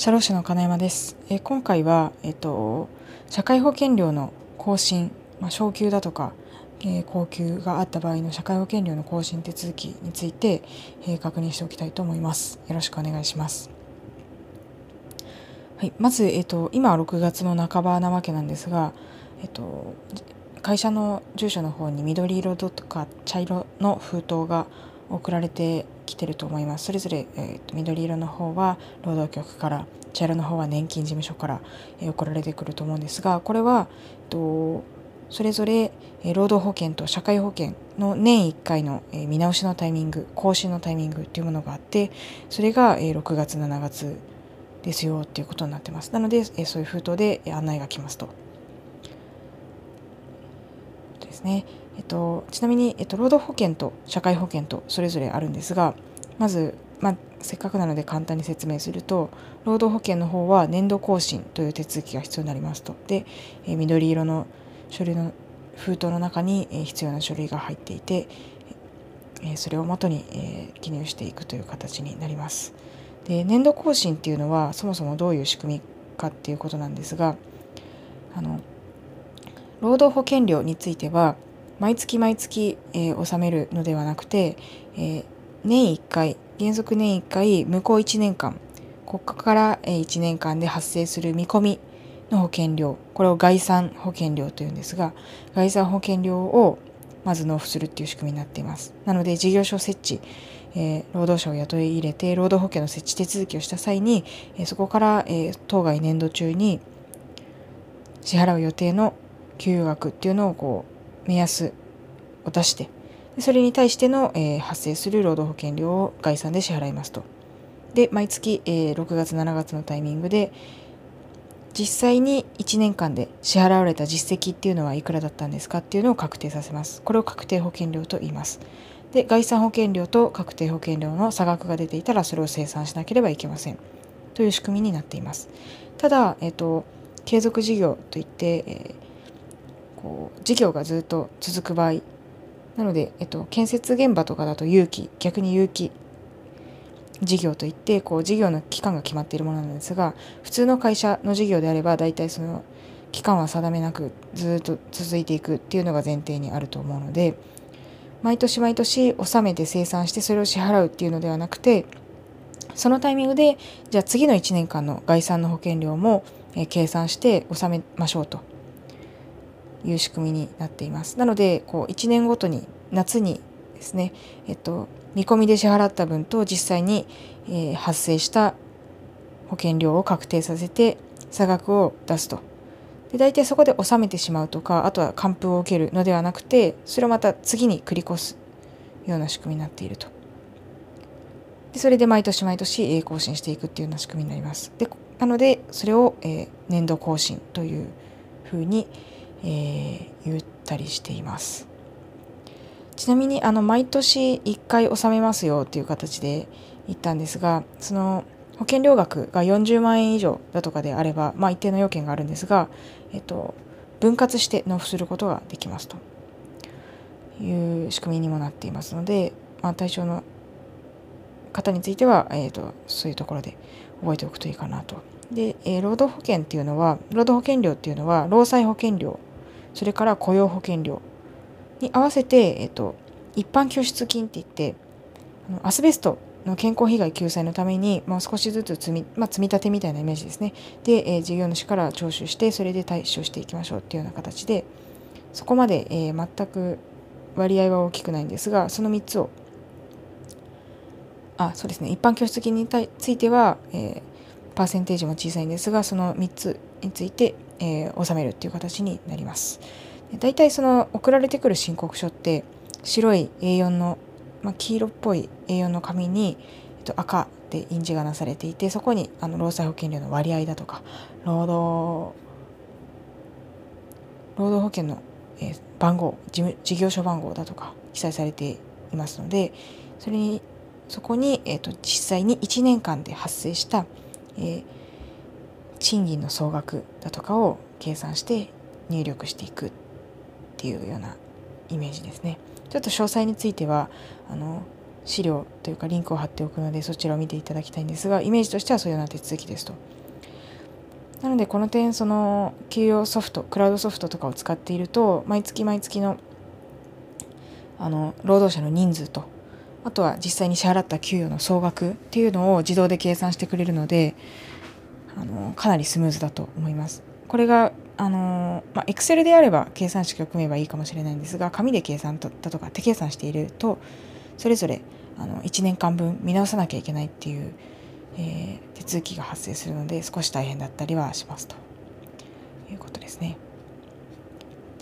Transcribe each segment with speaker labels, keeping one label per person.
Speaker 1: 社労士の金山です。えー、今回は、えっ、ー、と、社会保険料の更新、まあ、昇給だとか、えー、高給があった場合の社会保険料の更新手続きについて、え確認しておきたいと思います。よろしくお願いします。はい、まず、えっ、と、今は6月の半ばなわけなんですが、えっ、と、会社の住所の方に緑色とか茶色の封筒が送られてきてると思いますそれぞれ、えーと、緑色の方は労働局から茶色の方は年金事務所から、えー、送られてくると思うんですがこれは、えーと、それぞれ、えー、労働保険と社会保険の年1回の、えー、見直しのタイミング更新のタイミングっていうものがあってそれが、えー、6月7月ですよっていうことになってますなので、えー、そういう封筒で案内が来ますと。ですね。えっと、ちなみに、えっと、労働保険と社会保険とそれぞれあるんですがまず、まあ、せっかくなので簡単に説明すると労働保険の方は年度更新という手続きが必要になりますと。で、え緑色の書類の封筒の中に、え必要な書類が入っていて、えそれをもとに、え記入していくという形になります。で年度更新っていうのはそもそもどういう仕組みかっていうことなんですがあの労働保険料については毎月毎月、えー、納めるのではなくて、えー、年1回原則年1回向こう1年間国家から1年間で発生する見込みの保険料これを概算保険料というんですが概算保険料をまず納付するっていう仕組みになっています。なので事業所設置、えー、労働者を雇い入れて労働保険の設置手続きをした際に、えー、そこから、えー、当該年度中に支払う予定の給与額っていうのをこう目安を出してそれに対しての、えー、発生する労働保険料を概算で支払いますと。で毎月、えー、6月7月のタイミングで実際に1年間で支払われた実績っていうのはいくらだったんですかっていうのを確定させます。これを確定保険料と言います。で概算保険料と確定保険料の差額が出ていたらそれを清算しなければいけません。という仕組みになっています。ただ、えっ、ー、と継続事業といって、えーこう事業がずっと続く場合なので、えっと、建設現場とかだと有機逆に有機事業といってこう事業の期間が決まっているものなんですが普通の会社の事業であれば大体その期間は定めなくずっと続いていくっていうのが前提にあると思うので毎年毎年納めて生産してそれを支払うっていうのではなくてそのタイミングでじゃあ次の1年間の概算の保険料も、計算して納めましょうと。いう仕組みになっています。なのでこう1年ごとに夏にですね、えっと、見込みで支払った分と実際に、えー、発生した保険料を確定させて差額を出すと。で大体そこで納めてしまうとかあとは還付を受けるのではなくてそれをまた次に繰り越すような仕組みになっていると。でそれで毎年毎年更新していくっていうような仕組みになります。でなのでそれを、えー、年度更新というふうに、えー、言ったりしています。ちなみにあの毎年1回納めますよっていう形で言ったんですがその保険料額が40万円以上だとかであれば、まあ、一定の要件があるんですが、えっと、分割して納付することができますという仕組みにもなっていますので、まあ、対象の方については、えーと、そういうところで覚えておくといいかなと。で、えー、労働保険っていうのは労働保険料っていうのは労災保険料それから雇用保険料に合わせて、えっと、一般拠出金って言ってアスベストの健康被害救済のために、まあ、少しずつ積み,、まあ、積み立てみたいなイメージですね。で、えー、事業主から徴収してそれで対処していきましょうっていうような形でそこまで、えー、全く割合は大きくないんですがその3つをあそうですね。一般拠出金については、えー、パーセンテージも小さいんですがその3つについて、えー、納めるっていう形になります。大体その送られてくる申告書って白い A4 の、まあ、黄色っぽい A4 の紙に、えっと、赤で印字がなされていてそこにあの労災保険料の割合だとか労働労働保険の、えー、番号事務事業所番号だとか記載されていますのでそれにそこに、えーと、実際に1年間で発生した、えー、賃金の総額だとかを計算して入力していくっていうようなイメージですね。ちょっと詳細についてはあの資料というかリンクを貼っておくのでそちらを見ていただきたいんですがイメージとしてはそういうような手続きですと。なのでこの点その給与ソフトクラウドソフトとかを使っていると毎月毎月のあの労働者の人数とあとは実際に支払った給与の総額っていうのを自動で計算してくれるのであのかなりスムーズだと思います。これがあのまあ、Excel であれば計算式を組めばいいかもしれないんですが紙で計算だとか手計算しているとそれぞれあの1年間分見直さなきゃいけないっていう、えー、手続きが発生するので少し大変だったりはしますということですね。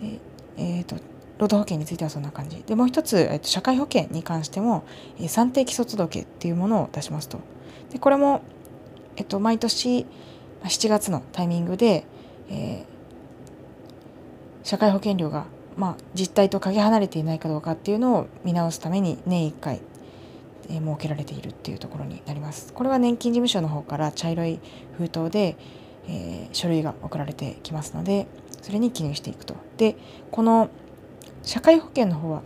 Speaker 1: でえーと、労働保険についてはそんな感じでもう一つ、えーと、社会保険に関しても、えー、算定基礎届っていうものを出しますと。でこれも、えーと、毎年7月のタイミングで、えー社会保険料が、まあ、実態とかけ離れていないかどうかっていうのを見直すために年1回、え、設けられているっていうところになります。これは年金事務所の方から茶色い封筒で、えー、書類が送られてきますのでそれに記入していくと。でこの社会保険の方は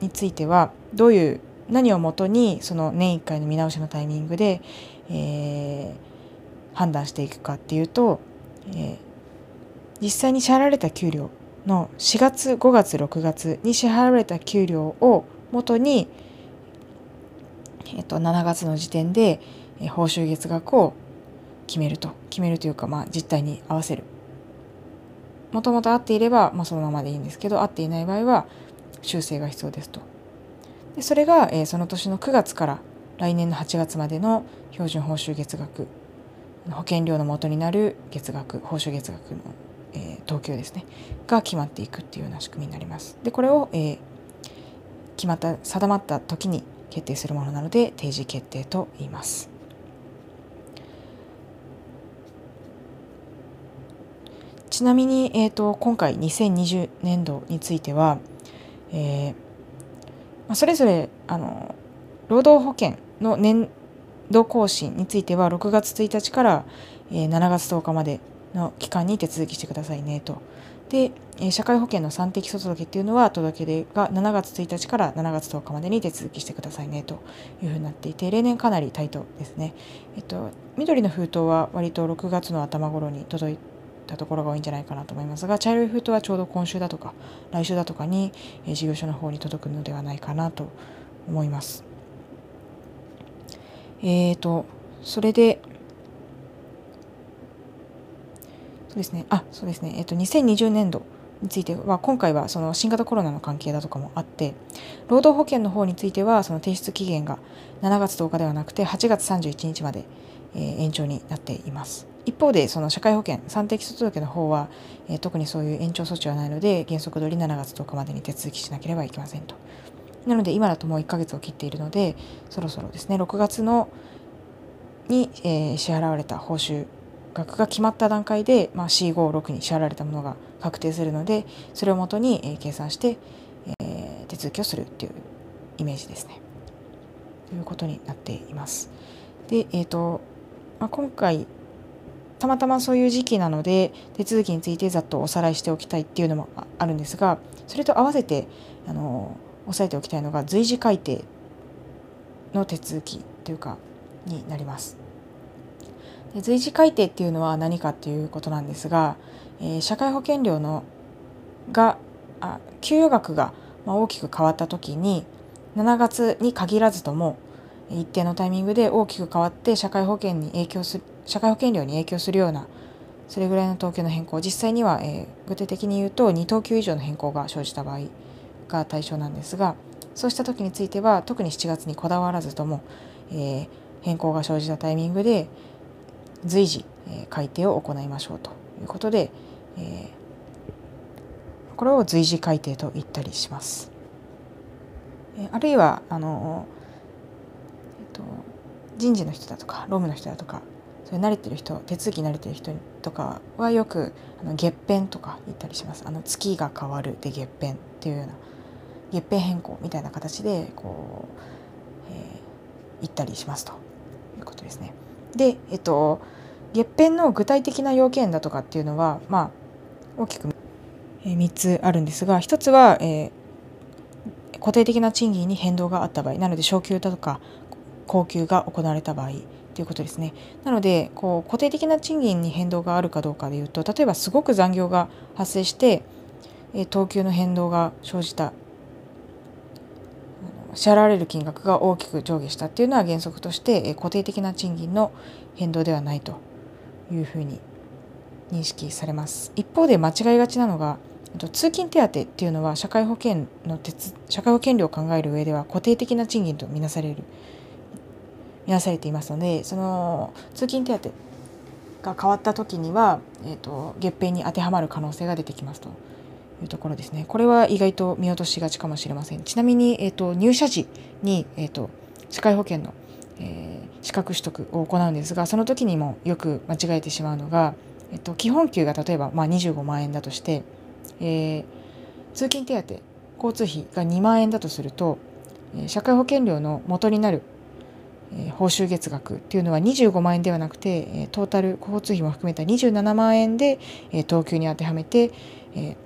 Speaker 1: についてはどういう何をもとにその年1回の見直しのタイミングで、えー、判断していくかっていうと、えー、実際に支払われた給料の4月5月6月に支払われた給料をもとに、えっと、7月の時点で報酬月額を決めると。決めるというか、まあ、実態に合わせる。もともと合っていれば、まあ、そのままでいいんですけど合っていない場合は修正が必要ですとでそれが、えー、その年の9月から来年の8月までの標準報酬月額保険料の元になる月額報酬月額のえー、東京ですねが決まっていくっていうような仕組みになります。でこれを、えー、決まった定まった時に決定するものなので定時決定と言います。ちなみに、えーと、今回2020年度については、えーまあ、それぞれあの労働保険の年度更新については6月1日から、えー、7月10日までの期間に手続きしてくださいねと。で、え社会保険の算定基礎届っていうのは届け出が7月1日から7月10日までに手続きしてくださいねというふうになっていて例年かなりタイトですね。えっと緑の封筒は割と6月の頭頃に届いたところが多いんじゃないかなと思いますが茶色い封筒はちょうど今週だとか来週だとかに、え事業所の方に届くのではないかなと思います。えーとそれでそうですね、あそうですね、えっと、2020年度については、今回はその新型コロナの関係だとかもあって、労働保険の方については、その提出期限が7月10日ではなくて、8月31日まで、えー、延長になっています。一方で、その社会保険、算定基礎届の方は、えー、特にそういう延長措置はないので、原則通り7月10日までに手続きしなければいけませんと。なので、今だともう1ヶ月を切っているので、そろそろですね、6月のに、えー、支払われた報酬額が決まった段階で、まあ、C56 に支払われたものが確定するのでそれをもとに、えー、計算して、えー、手続きをするっていうイメージですね。ということになっています。で、えーとまあ、今回たまたまそういう時期なので手続きについてざっとおさらいしておきたいっていうのもあるんですがそれと合わせてあの押さえておきたいのが随時改定の手続きというかになります。で随時改定っていうのは何かっていうことなんですが、えー、社会保険料のがあ給与額が大きく変わった時に7月に限らずとも一定のタイミングで大きく変わって社会保険に影響する社会保険料に影響するようなそれぐらいの統計の変更実際には、えー、具体的に言うと2等級以上の変更が生じた場合が対象なんですがそうした時については特に7月にこだわらずとも、えー、変更が生じたタイミングで随時、え改定を行いましょうということで、えこれを随時改定と言ったりします。えあるいはあの、えっと、人事の人だとか労務の人だとかそれ慣れてる人手続き慣れてる人とかはよくあの月編とか言ったりしますあの月が変わるで月編っていうような月編変更みたいな形でこう、えー、言ったりしますということですね。で、えっと、月編の具体的な要件だとかっていうのは、まあ、大きく3つあるんですが1つは、えー、固定的な賃金に変動があった場合なので昇給だとか高給が行われた場合ということですね。なのでこう固定的な賃金に変動があるかどうかでいうと例えばすごく残業が発生して、え等級の変動が生じた支払われる金額が大きく上下したっていうのは原則として固定的な賃金の変動ではないというふうに認識されます。一方で間違いがちなのが通勤手当っていうのは社会保険の社会保険料を考える上では固定的な賃金とみなされる見なされていますのでその通勤手当が変わった時には、えーと、月餅に当てはまる可能性が出てきますというところですね。これは意外と見落としがちかもしれません。ちなみに、えーと、入社時に、えーと、社会保険の、えー、資格取得を行うんですがその時にもよく間違えてしまうのが、えー、と基本給が例えば、まあ、25万円だとして、えー、通勤手当交通費が2万円だとすると社会保険料の元になるえ報酬月額っていうのは25万円ではなくて、えトータル交通費も含めた27万円で、え等級に当てはめて、え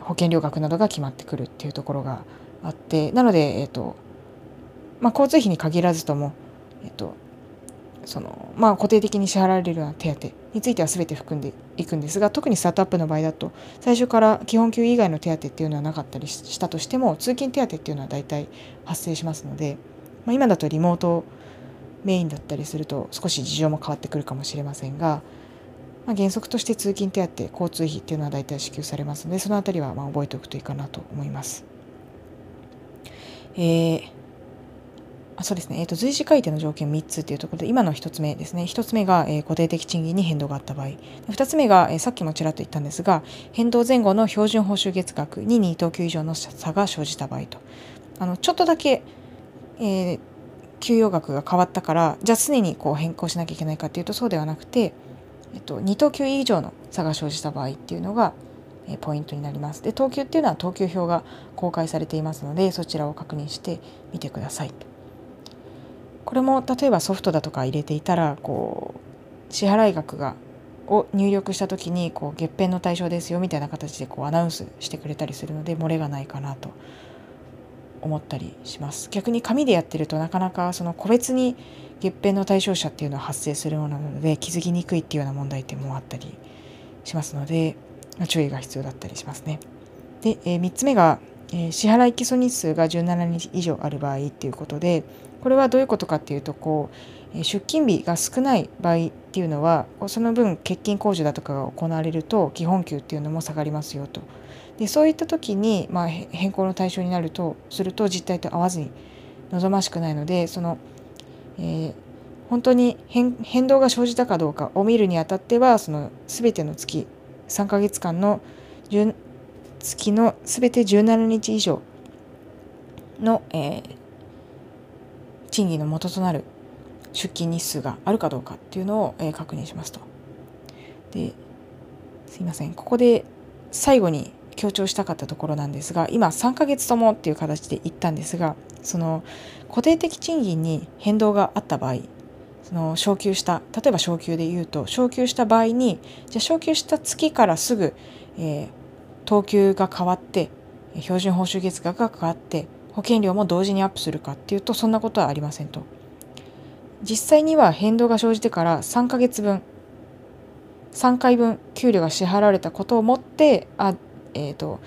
Speaker 1: 保険料額などが決まってくるっていうところがあってなので、えーとまあ、交通費に限らずとも、えーとそのまあ、固定的に支払われるような手当については全て含んでいくんですが特にスタートアップの場合だと最初から基本給以外の手当っていうのはなかったりしたとしても通勤手当っていうのは大体発生しますので。まあ、今だとリモートメインだったりすると少し事情も変わってくるかもしれませんが、まあ、原則として通勤手当交通費っていうのは大体支給されますのでそのあたりはまあ覚えておくといいかなと思います。えーあそうですね、えーと、随時改定の条件3つというところで今の1つ目ですね。1つ目が、えー、固定的賃金に変動があった場合。2つ目が、えー、さっきもちらっと言ったんですが変動前後の標準報酬月額に2等級以上の差が生じた場合と。あのちょっとだけえー、給与額が変わったからじゃあ常にこう変更しなきゃいけないかっていうとそうではなくて、えっと、2等級以上の差が生じた場合っていうのが、えー、ポイントになります。で等級っていうのは等級表が公開されていますのでそちらを確認してみてください。これも例えばソフトだとか入れていたらこう支払額がを入力した時にこう月遍の対象ですよみたいな形でこうアナウンスしてくれたりするので漏れがないかなと思ったりします逆に紙でやってるとなかなかその個別に月遍の対象者っていうのは発生するものなので気づきにくいっていうような問題点もあったりしますので、注意が必要だったりしますね。で、えー、3つ目が、えー、支払い基礎日数が17日以上ある場合っていうことでこれはどういうことかっていうとこう出勤日が少ない場合っていうのはその分欠勤控除だとかが行われると基本給っていうのも下がりますよとでそういった時に、まあ、変更の対象になるとすると実態と合わずに望ましくないのでその、えー、本当に変動が生じたかどうかを見るにあたってはその全ての月3ヶ月間の月の全て17日以上の、えー、賃金の元となる出勤日数があるかどうかっていうのを、えー、確認しますと。ですいませんここで最後に強調したかったところなんですが今3ヶ月ともっていう形で言ったんですがその固定的賃金に変動があった場合その昇給した例えば昇給で言うと昇給した場合にじゃ昇給した月からすぐ、えー、等級が変わって標準報酬月額が変わって保険料も同時にアップするかっていうとそんなことはありませんと。実際には変動が生じてから3ヶ月分3回分給料が支払われたことをもってあえーと、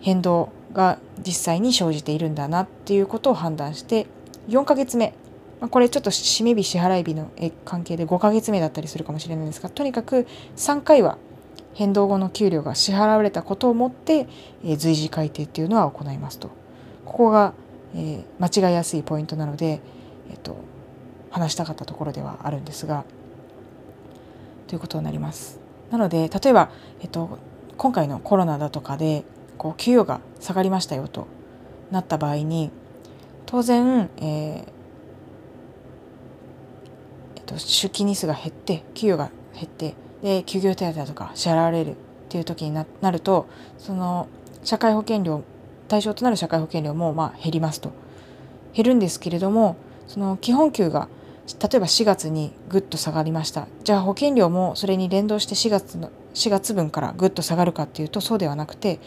Speaker 1: 変動が実際に生じているんだなっていうことを判断して4ヶ月目、ま、これちょっと締め日支払い日の関係で5ヶ月目だったりするかもしれないんですがとにかく3回は変動後の給料が支払われたことをもって、えー、随時改定っていうのは行いますとここが、えー、間違いやすいポイントなので、えーと、話したかったところではあるんですがということになります。なので例えば、えっと、今回のコロナだとかでこう給与が下がりましたよとなった場合に当然、えーえっと、出勤日数が減って給与が減ってで休業手当とか支払われるっていう時になるとその社会保険料対象となる社会保険料もまあ減りますと。減るんですけれどもその基本給が例えば4月にぐっと下がりました。じゃあ保険料もそれに連動して4月の4月分からぐっと下がるかっていうとそうではなくて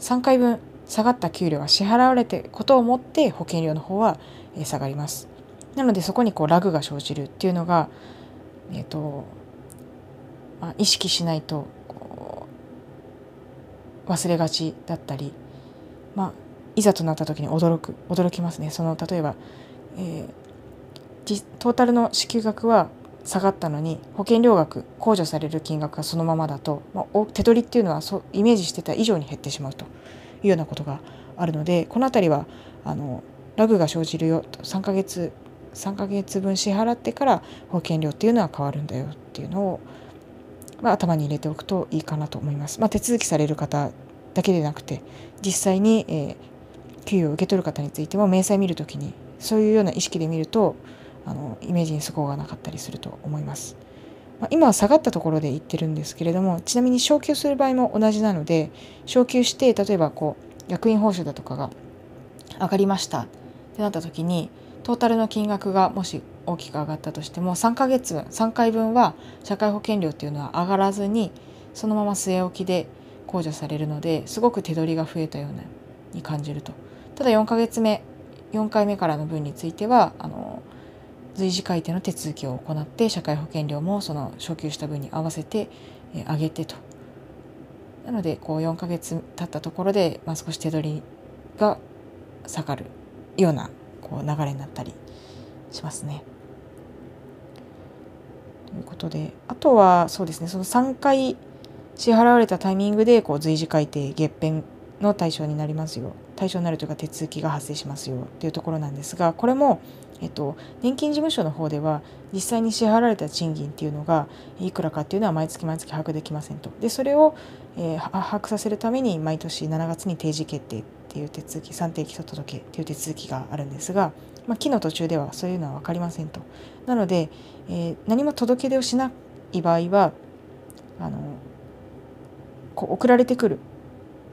Speaker 1: 3回分下がった給料が支払われてことをもって保険料の方は下がります。なのでそこにこうラグが生じるっていうのが、えーとまあ、意識しないと忘れがちだったり、まあ、いざとなった時に驚く驚きますねその例えば、えー、トータルの支給額は下がったのに保険料額控除される金額がそのままだと、まあ、手取りっていうのはそうイメージしてた以上に減ってしまうというようなことがあるのでこの辺りはあのラグが生じるよと3ヶ月3ヶ月分支払ってから保険料っていうのは変わるんだよっていうのをまあ、頭に入れておくといいかなと思います。まあ、手続きされる方だけでなくて実際に、えー、給与を受け取る方についても明細見るときにそういうような意識で見るとあのイメージにそこがなかったりすると思います。まあ、今は下がったところで言ってるんですけれどもちなみに昇給する場合も同じなので昇給して例えばこう役員報酬だとかが上がりましたってなった時にトータルの金額がもし大きく上がったとしても3ヶ月分3回分は社会保険料っていうのは上がらずにそのまま据え置きで控除されるのですごく手取りが増えたように感じるとただ4ヶ月目4回目からの分についてはあの随時改定の手続きを行って社会保険料もその昇給した分に合わせて上げてとなのでこう4ヶ月経ったところで、まあ、少し手取りが下がるようなこう流れになったりしますね。ということであとはそうですねその3回支払われたタイミングでこう随時改定月編の対象になりますよ対象になるというか手続きが発生しますよっていうところなんですがこれも、えっと、年金事務所の方では実際に支払われた賃金っていうのがいくらかっていうのは毎月毎月把握できませんとでそれを、えー、把握させるために毎年7月に定時決定っていう手続き算定基礎届っていう手続きがあるんですが、まあ、期の途中ではそういうのは分かりませんと。なので、えー、何も届け出をしない場合はあのこう送られてくる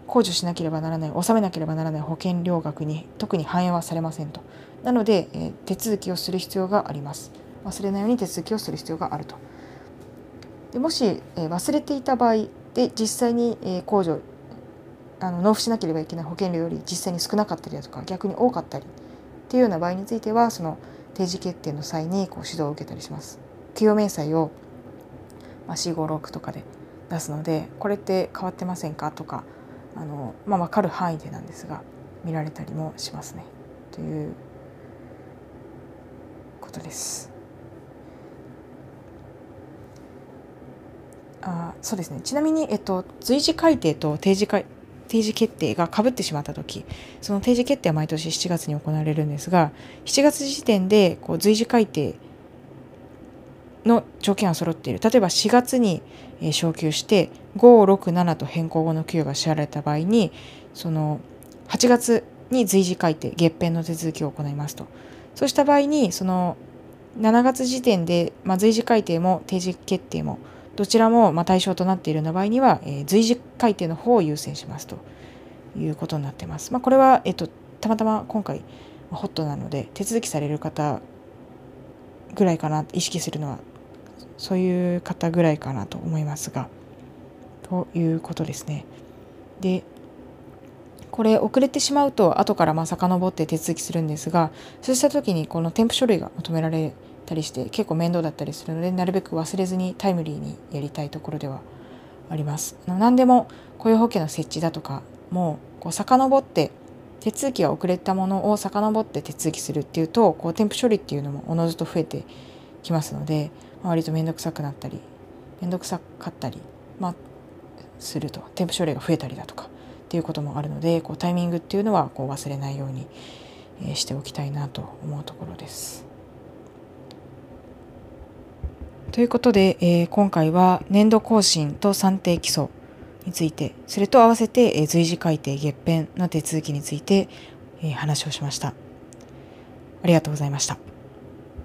Speaker 1: 控除しなければならない納めなければならない保険料額に特に反映はされませんと。なので、え、手続きをする必要があります。忘れないように手続きをする必要があると。でもし、え、忘れていた場合で実際に、え、控除あの納付しなければいけない保険料より実際に少なかったりだとか逆に多かったりっていうような場合についてはその定時決定の際にこう指導を受けたりします。給与明細を、まあ、456とかで出すのでこれって変わってませんかとかあの、まあ、分かる範囲でなんですが見られたりもしますね。ということです。あそうですね。ちなみに、えっと、随時改定と定時改定時決定がかぶってしまった時その定時決定は毎年7月に行われるんですが7月時点でこう随時改定の条件は揃っている。例えば4月に昇給して567と変更後の給与が支払われた場合にその8月に随時改定月編の手続きを行いますと。そうした場合にその7月時点で、まあ、随時改定も定時決定もどちらもま対象となっているような場合には、えー、随時改定の方を優先しますと。いうことになってます。まあ、これは、えっと、たまたま今回ホットなので手続きされる方ぐらいかな意識するのはそういう方ぐらいかなと思いますが。ということですね。でこれ遅れてしまうと後からまあ遡って手続きするんですがそうした時にこの添付書類が求められたりして結構面倒だったりするのでなるべく忘れずにタイムリーにやりたいところではあります。何でも雇用保険の設置だとかもうこう遡って手続きが遅れたものを遡って手続きするっていうとこう添付処理っていうのもおのずと増えてきますので、まあ、割と面倒くさくなったり面倒くさかったり、まあ、すると添付処理が増えたりだとかっていうこともあるのでこうタイミングっていうのはこう忘れないように、えしておきたいなと思うところです。ということで、えー、今回は年度更新と算定基礎について、それと合わせて、えー、随時改定月編の手続きについて、えー、話をしました。ありがとうございました。